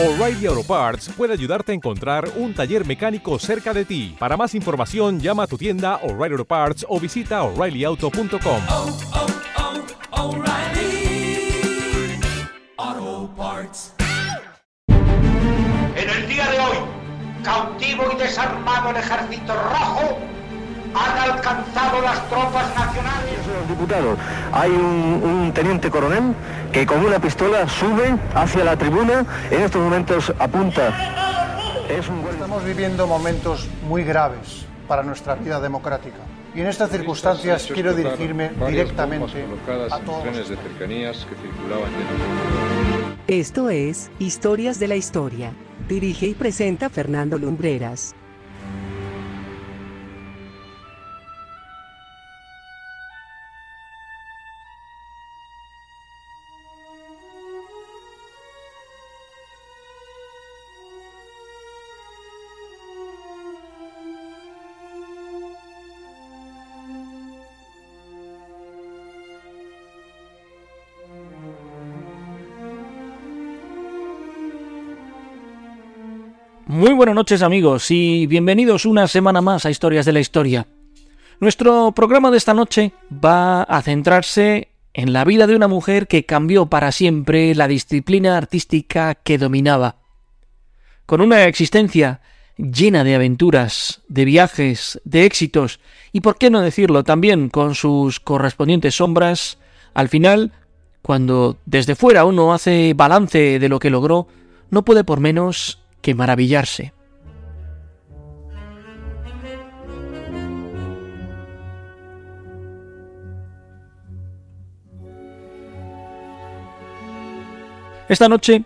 O'Reilly Auto Parts puede ayudarte a encontrar un taller mecánico cerca de ti. Para más información, llama a tu tienda O'Reilly Auto Parts o visita oreillyauto.com. oh, oh, Parts. En el día de hoy, cautivo y desarmado el ejército rojo, han alcanzado las tropas nacionales. los diputados. Hay un, un teniente coronel que con una pistola sube hacia la tribuna, en estos momentos apunta. Es un Estamos viviendo momentos muy graves para nuestra vida democrática. Y en estas circunstancias quiero dirigirme directamente a todos. trenes de cercanías que circulaban Esto es Historias de la Historia. Dirige y presenta Fernando Lumbreras. Muy buenas noches amigos y bienvenidos una semana más a Historias de la Historia. Nuestro programa de esta noche va a centrarse en la vida de una mujer que cambió para siempre la disciplina artística que dominaba. Con una existencia llena de aventuras, de viajes, de éxitos y, por qué no decirlo, también con sus correspondientes sombras, al final, cuando desde fuera uno hace balance de lo que logró, no puede por menos que maravillarse. Esta noche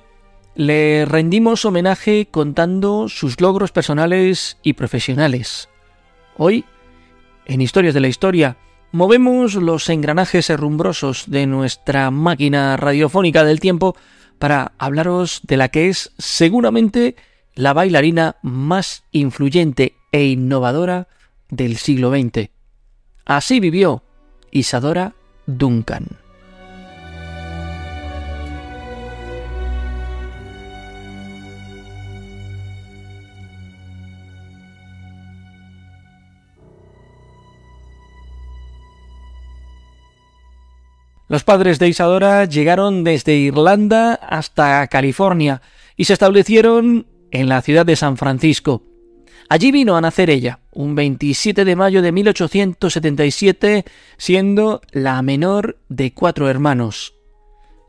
le rendimos homenaje contando sus logros personales y profesionales. Hoy, en Historias de la Historia, movemos los engranajes herrumbrosos de nuestra máquina radiofónica del tiempo para hablaros de la que es seguramente la bailarina más influyente e innovadora del siglo XX. Así vivió Isadora Duncan. Los padres de Isadora llegaron desde Irlanda hasta California y se establecieron en la ciudad de San Francisco. Allí vino a nacer ella, un 27 de mayo de 1877, siendo la menor de cuatro hermanos.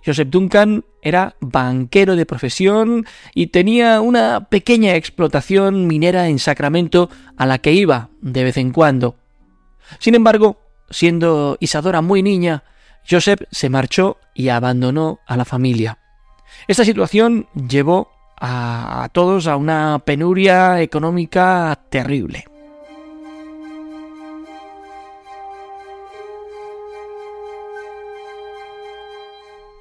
Joseph Duncan era banquero de profesión y tenía una pequeña explotación minera en Sacramento a la que iba de vez en cuando. Sin embargo, siendo Isadora muy niña, Joseph se marchó y abandonó a la familia. Esta situación llevó a, todos a una penuria económica terrible.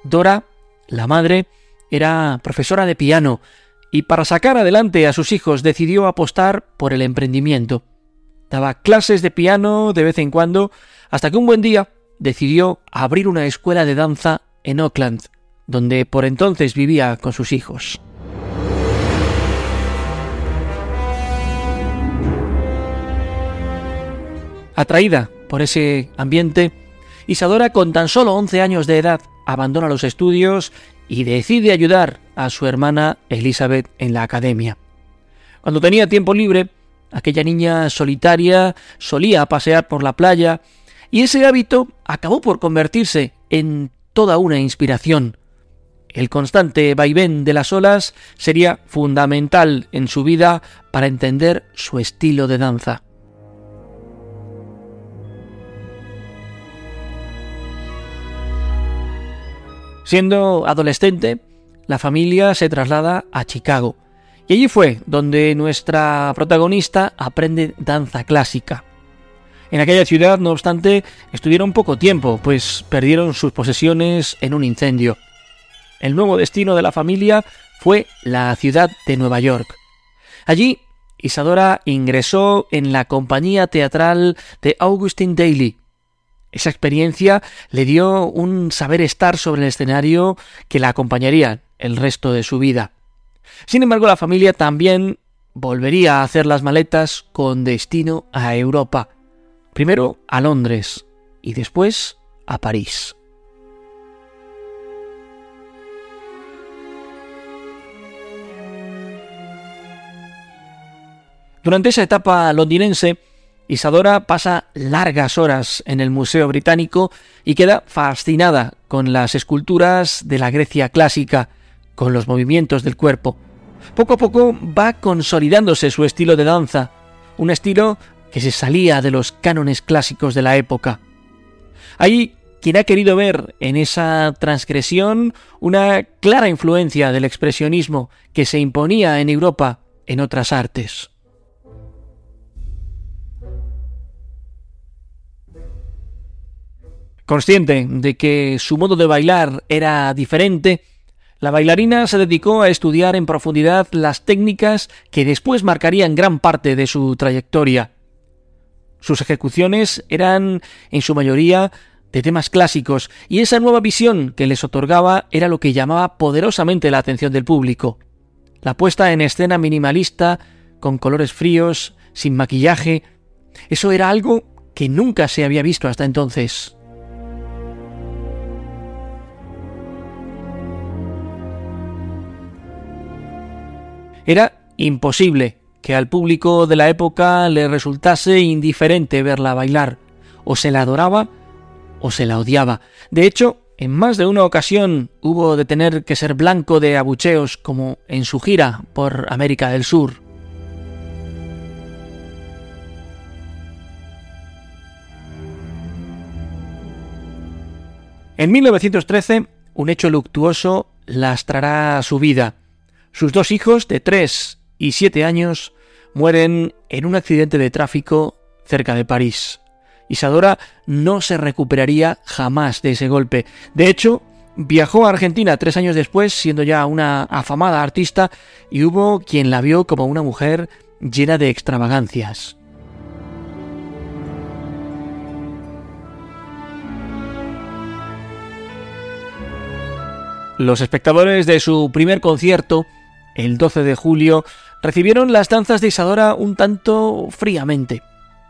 Dora, la madre, era profesora de piano y para sacar adelante a sus hijos decidió apostar por el emprendimiento. Daba clases de piano de vez en cuando hasta que un buen día decidió abrir una escuela de danza en Oakland, donde por entonces vivía con sus hijos. Atraída por ese ambiente, Isadora con tan solo 11 años de edad abandona los estudios y decide ayudar a su hermana Elizabeth en la academia. Cuando tenía tiempo libre, aquella niña solitaria solía pasear por la playa y ese hábito acabó por convertirse en toda una inspiración. El constante vaivén de las olas sería fundamental en su vida para entender su estilo de danza. Siendo adolescente, la familia se traslada a Chicago, y allí fue donde nuestra protagonista aprende danza clásica. En aquella ciudad, no obstante, estuvieron poco tiempo, pues perdieron sus posesiones en un incendio. El nuevo destino de la familia fue la ciudad de Nueva York. Allí, Isadora ingresó en la compañía teatral de Augustine Daly. Esa experiencia le dio un saber estar sobre el escenario que la acompañaría el resto de su vida. Sin embargo, la familia también volvería a hacer las maletas con destino a Europa. Primero a Londres y después a París. Durante esa etapa londinense, Isadora pasa largas horas en el Museo Británico y queda fascinada con las esculturas de la Grecia clásica, con los movimientos del cuerpo. Poco a poco va consolidándose su estilo de danza, un estilo que se salía de los cánones clásicos de la época. Hay quien ha querido ver en esa transgresión una clara influencia del expresionismo que se imponía en Europa en otras artes. Consciente de que su modo de bailar era diferente, la bailarina se dedicó a estudiar en profundidad las técnicas que después marcarían gran parte de su trayectoria. Sus ejecuciones eran, en su mayoría, de temas clásicos, y esa nueva visión que les otorgaba era lo que llamaba poderosamente la atención del público. La puesta en escena minimalista, con colores fríos, sin maquillaje, eso era algo que nunca se había visto hasta entonces. Era imposible que al público de la época le resultase indiferente verla bailar, o se la adoraba o se la odiaba. De hecho, en más de una ocasión hubo de tener que ser blanco de abucheos como en su gira por América del Sur. En 1913, un hecho luctuoso lastrará su vida. Sus dos hijos, de 3 y 7 años, mueren en un accidente de tráfico cerca de París. Isadora no se recuperaría jamás de ese golpe. De hecho, viajó a Argentina tres años después, siendo ya una afamada artista, y hubo quien la vio como una mujer llena de extravagancias. Los espectadores de su primer concierto el 12 de julio, recibieron las danzas de Isadora un tanto fríamente.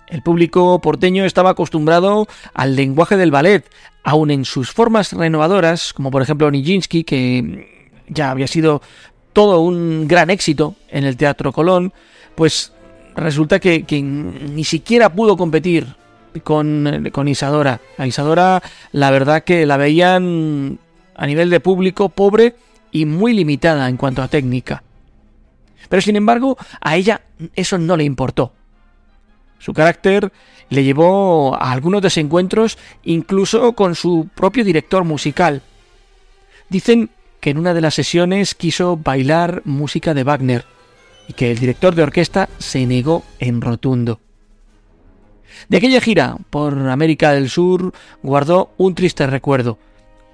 El público porteño estaba acostumbrado al lenguaje del ballet, aun en sus formas renovadoras, como por ejemplo Nijinsky, que ya había sido todo un gran éxito en el Teatro Colón, pues resulta que, ni siquiera pudo competir con, con Isadora. A Isadora, la verdad que la veían a nivel de público pobre y muy limitada en cuanto a técnica. Pero sin embargo, a ella eso no le importó. Su carácter le llevó a algunos desencuentros incluso con su propio director musical. Dicen que en una de las sesiones quiso bailar música de Wagner y que el director de orquesta se negó en rotundo. De aquella gira por América del Sur guardó un triste recuerdo.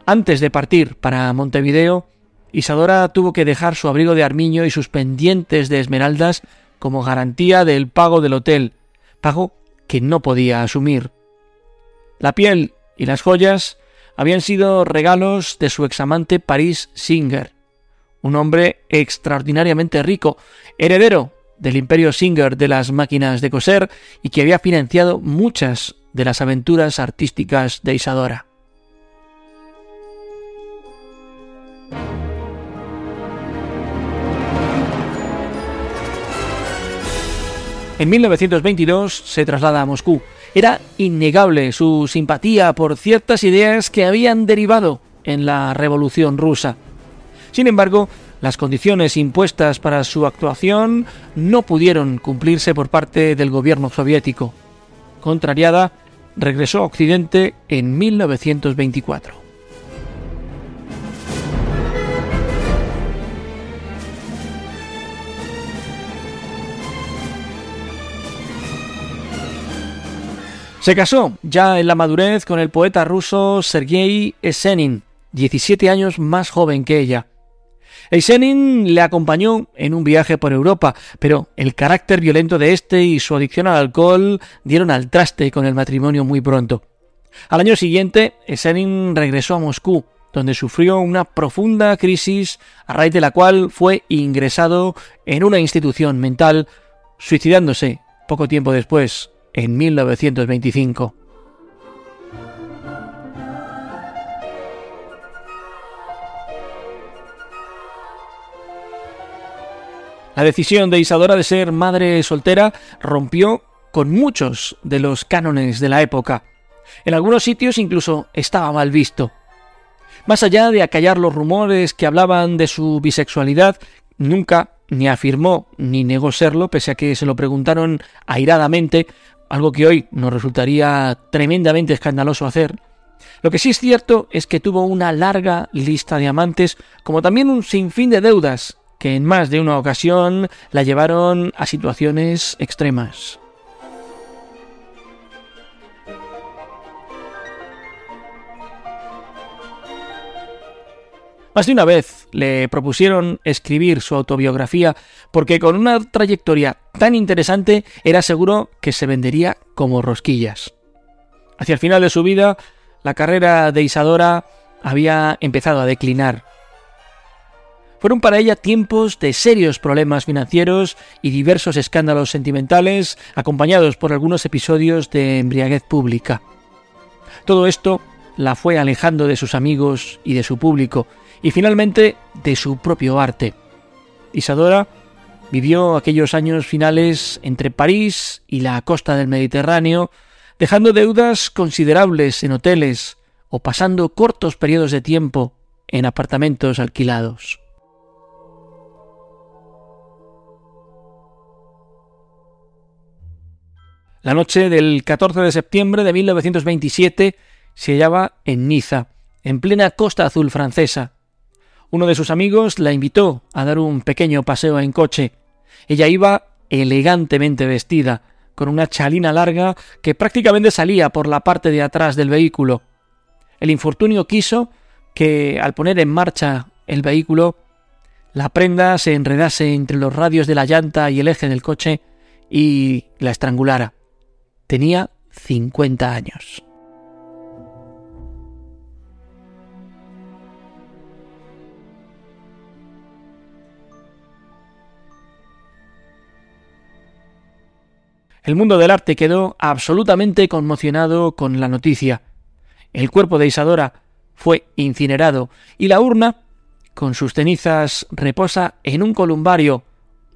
Antes de partir para Montevideo, Isadora tuvo que dejar su abrigo de armiño y sus pendientes de esmeraldas como garantía del pago del hotel, pago que no podía asumir. La piel y las joyas habían sido regalos de su examante Paris Singer, un hombre extraordinariamente rico, heredero del imperio Singer de las máquinas de coser y que había financiado muchas de las aventuras artísticas de Isadora. En 1922 se traslada a Moscú. Era innegable su simpatía por ciertas ideas que habían derivado en la Revolución rusa. Sin embargo, las condiciones impuestas para su actuación no pudieron cumplirse por parte del gobierno soviético. Contrariada, regresó a Occidente en 1924. Se casó ya en la madurez con el poeta ruso Sergei Esenin, 17 años más joven que ella. Esenin le acompañó en un viaje por Europa, pero el carácter violento de este y su adicción al alcohol dieron al traste con el matrimonio muy pronto. Al año siguiente, Esenin regresó a Moscú donde sufrió una profunda crisis a raíz de la cual fue ingresado en una institución mental, suicidándose poco tiempo después, en 1925. La decisión de Isadora de ser madre soltera rompió con muchos de los cánones de la época. En algunos sitios incluso estaba mal visto. Más allá de acallar los rumores que hablaban de su bisexualidad, nunca ni afirmó ni negó serlo, pese a que se lo preguntaron airadamente, algo que hoy nos resultaría tremendamente escandaloso hacer. Lo que sí es cierto es que tuvo una larga lista de amantes, como también un sinfín de deudas, que en más de una ocasión la llevaron a situaciones extremas. Más de una vez le propusieron escribir su autobiografía porque con una trayectoria tan interesante era seguro que se vendería como rosquillas. Hacia el final de su vida, la carrera de Isadora había empezado a declinar. Fueron para ella tiempos de serios problemas financieros y diversos escándalos sentimentales, acompañados por algunos episodios de embriaguez pública. Todo esto la fue alejando de sus amigos y de su público, y finalmente de su propio arte. Isadora vivió aquellos años finales entre París y la costa del Mediterráneo, dejando deudas considerables en hoteles o pasando cortos periodos de tiempo en apartamentos alquilados. La noche del 14 de septiembre de 1927 se hallaba en Niza, en plena costa azul francesa, uno de sus amigos la invitó a dar un pequeño paseo en coche. Ella iba elegantemente vestida, con una chalina larga que prácticamente salía por la parte de atrás del vehículo. El infortunio quiso que, al poner en marcha el vehículo, la prenda se enredase entre los radios de la llanta y el eje del coche y la estrangulara. Tenía cincuenta años. El mundo del arte quedó absolutamente conmocionado con la noticia. El cuerpo de Isadora fue incinerado y la urna, con sus cenizas, reposa en un columbario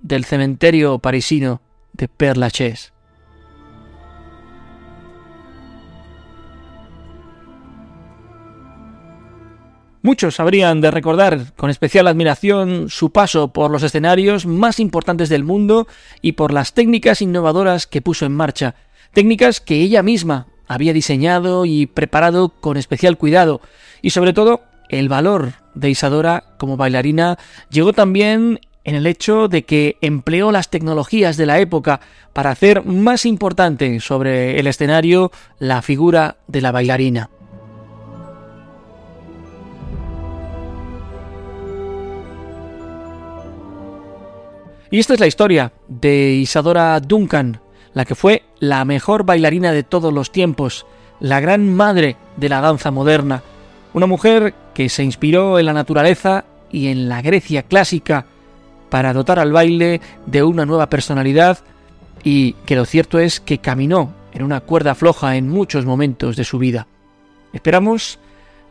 del cementerio parisino de Père Lachaise. Muchos habrían de recordar con especial admiración su paso por los escenarios más importantes del mundo y por las técnicas innovadoras que puso en marcha, técnicas que ella misma había diseñado y preparado con especial cuidado, y sobre todo el valor de Isadora como bailarina llegó también en el hecho de que empleó las tecnologías de la época para hacer más importante sobre el escenario la figura de la bailarina. Y esta es la historia de Isadora Duncan, la que fue la mejor bailarina de todos los tiempos, la gran madre de la danza moderna, una mujer que se inspiró en la naturaleza y en la Grecia clásica para dotar al baile de una nueva personalidad y que lo cierto es que caminó en una cuerda floja en muchos momentos de su vida. Esperamos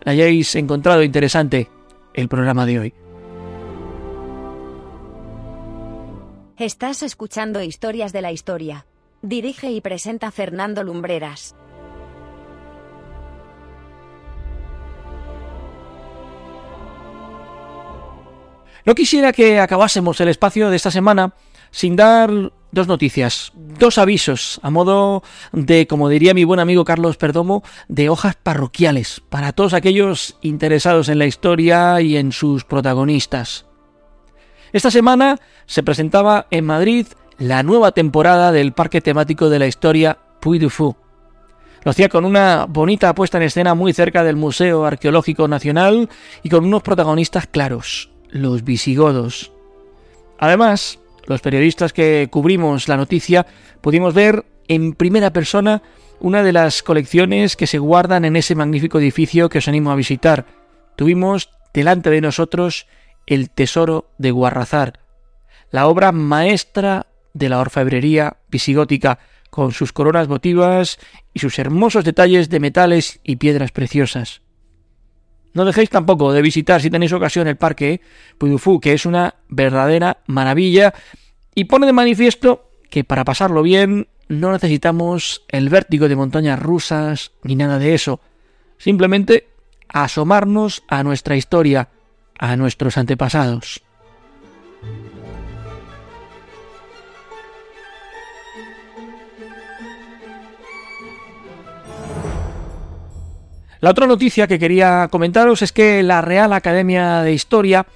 hayáis encontrado interesante el programa de hoy. Estás escuchando Historias de la Historia. Dirige y presenta Fernando Lumbreras. No quisiera que acabásemos el espacio de esta semana sin dar dos noticias, dos avisos, a modo de, como diría mi buen amigo Carlos Perdomo, de hojas parroquiales para todos aquellos interesados en la historia y en sus protagonistas. Esta semana se presentaba en Madrid la nueva temporada del parque temático de la historia Puy du Fou. Lo hacía con una bonita puesta en escena muy cerca del Museo Arqueológico Nacional y con unos protagonistas claros, los visigodos. Además, los periodistas que cubrimos la noticia pudimos ver en primera persona una de las colecciones que se guardan en ese magnífico edificio que os animo a visitar, tuvimos delante de nosotros el tesoro de Guarrazar, la obra maestra de la orfebrería visigótica, con sus coronas votivas y sus hermosos detalles de metales y piedras preciosas. No dejéis tampoco de visitar, si tenéis ocasión, el parque Pudufú, que es una verdadera maravilla y pone de manifiesto que para pasarlo bien no necesitamos el vértigo de montañas rusas ni nada de eso. Simplemente asomarnos a nuestra historia, a nuestros antepasados. La otra noticia que quería comentaros es que la Real Academia de Historia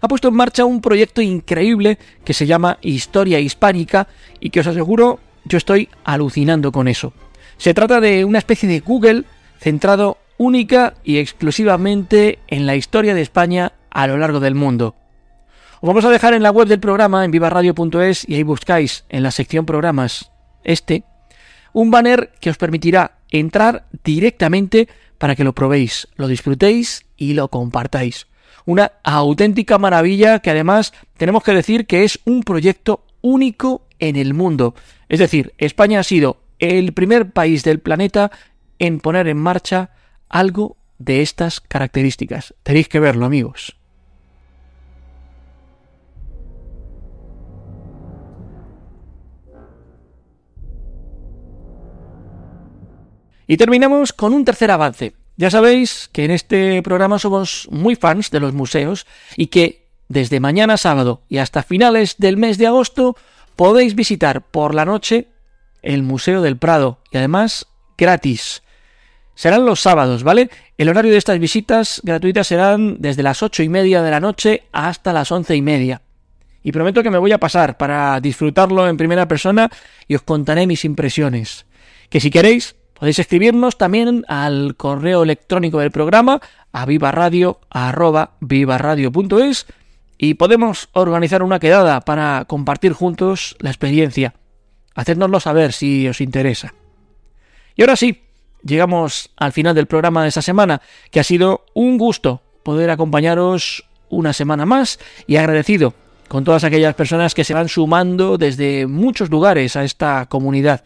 ha puesto en marcha un proyecto increíble que se llama Historia Hispánica y que os aseguro yo estoy alucinando con eso. Se trata de una especie de Google centrado única y exclusivamente en la historia de España a lo largo del mundo. Os vamos a dejar en la web del programa en vivaradio.es y ahí buscáis en la sección programas este un banner que os permitirá entrar directamente para que lo probéis, lo disfrutéis y lo compartáis. Una auténtica maravilla que además tenemos que decir que es un proyecto único en el mundo. Es decir, España ha sido el primer país del planeta en poner en marcha algo de estas características. Tenéis que verlo, amigos. Y terminamos con un tercer avance. Ya sabéis que en este programa somos muy fans de los museos y que desde mañana sábado y hasta finales del mes de agosto podéis visitar por la noche el Museo del Prado y además gratis. Serán los sábados, ¿vale? El horario de estas visitas gratuitas serán desde las ocho y media de la noche hasta las once y media. Y prometo que me voy a pasar para disfrutarlo en primera persona y os contaré mis impresiones. Que si queréis, Podéis escribirnos también al correo electrónico del programa a vivaradio.es y podemos organizar una quedada para compartir juntos la experiencia. Hacednoslo saber si os interesa. Y ahora sí, llegamos al final del programa de esta semana, que ha sido un gusto poder acompañaros una semana más y agradecido con todas aquellas personas que se van sumando desde muchos lugares a esta comunidad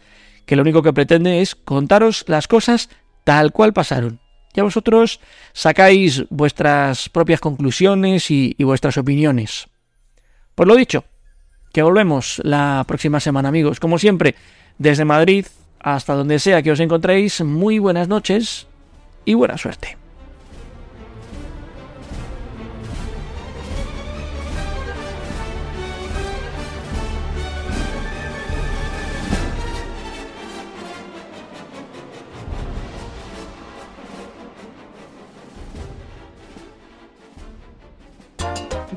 que lo único que pretende es contaros las cosas tal cual pasaron. Ya vosotros sacáis vuestras propias conclusiones y, y vuestras opiniones. Por lo dicho, que volvemos la próxima semana, amigos. Como siempre, desde Madrid hasta donde sea que os encontréis, muy buenas noches y buena suerte.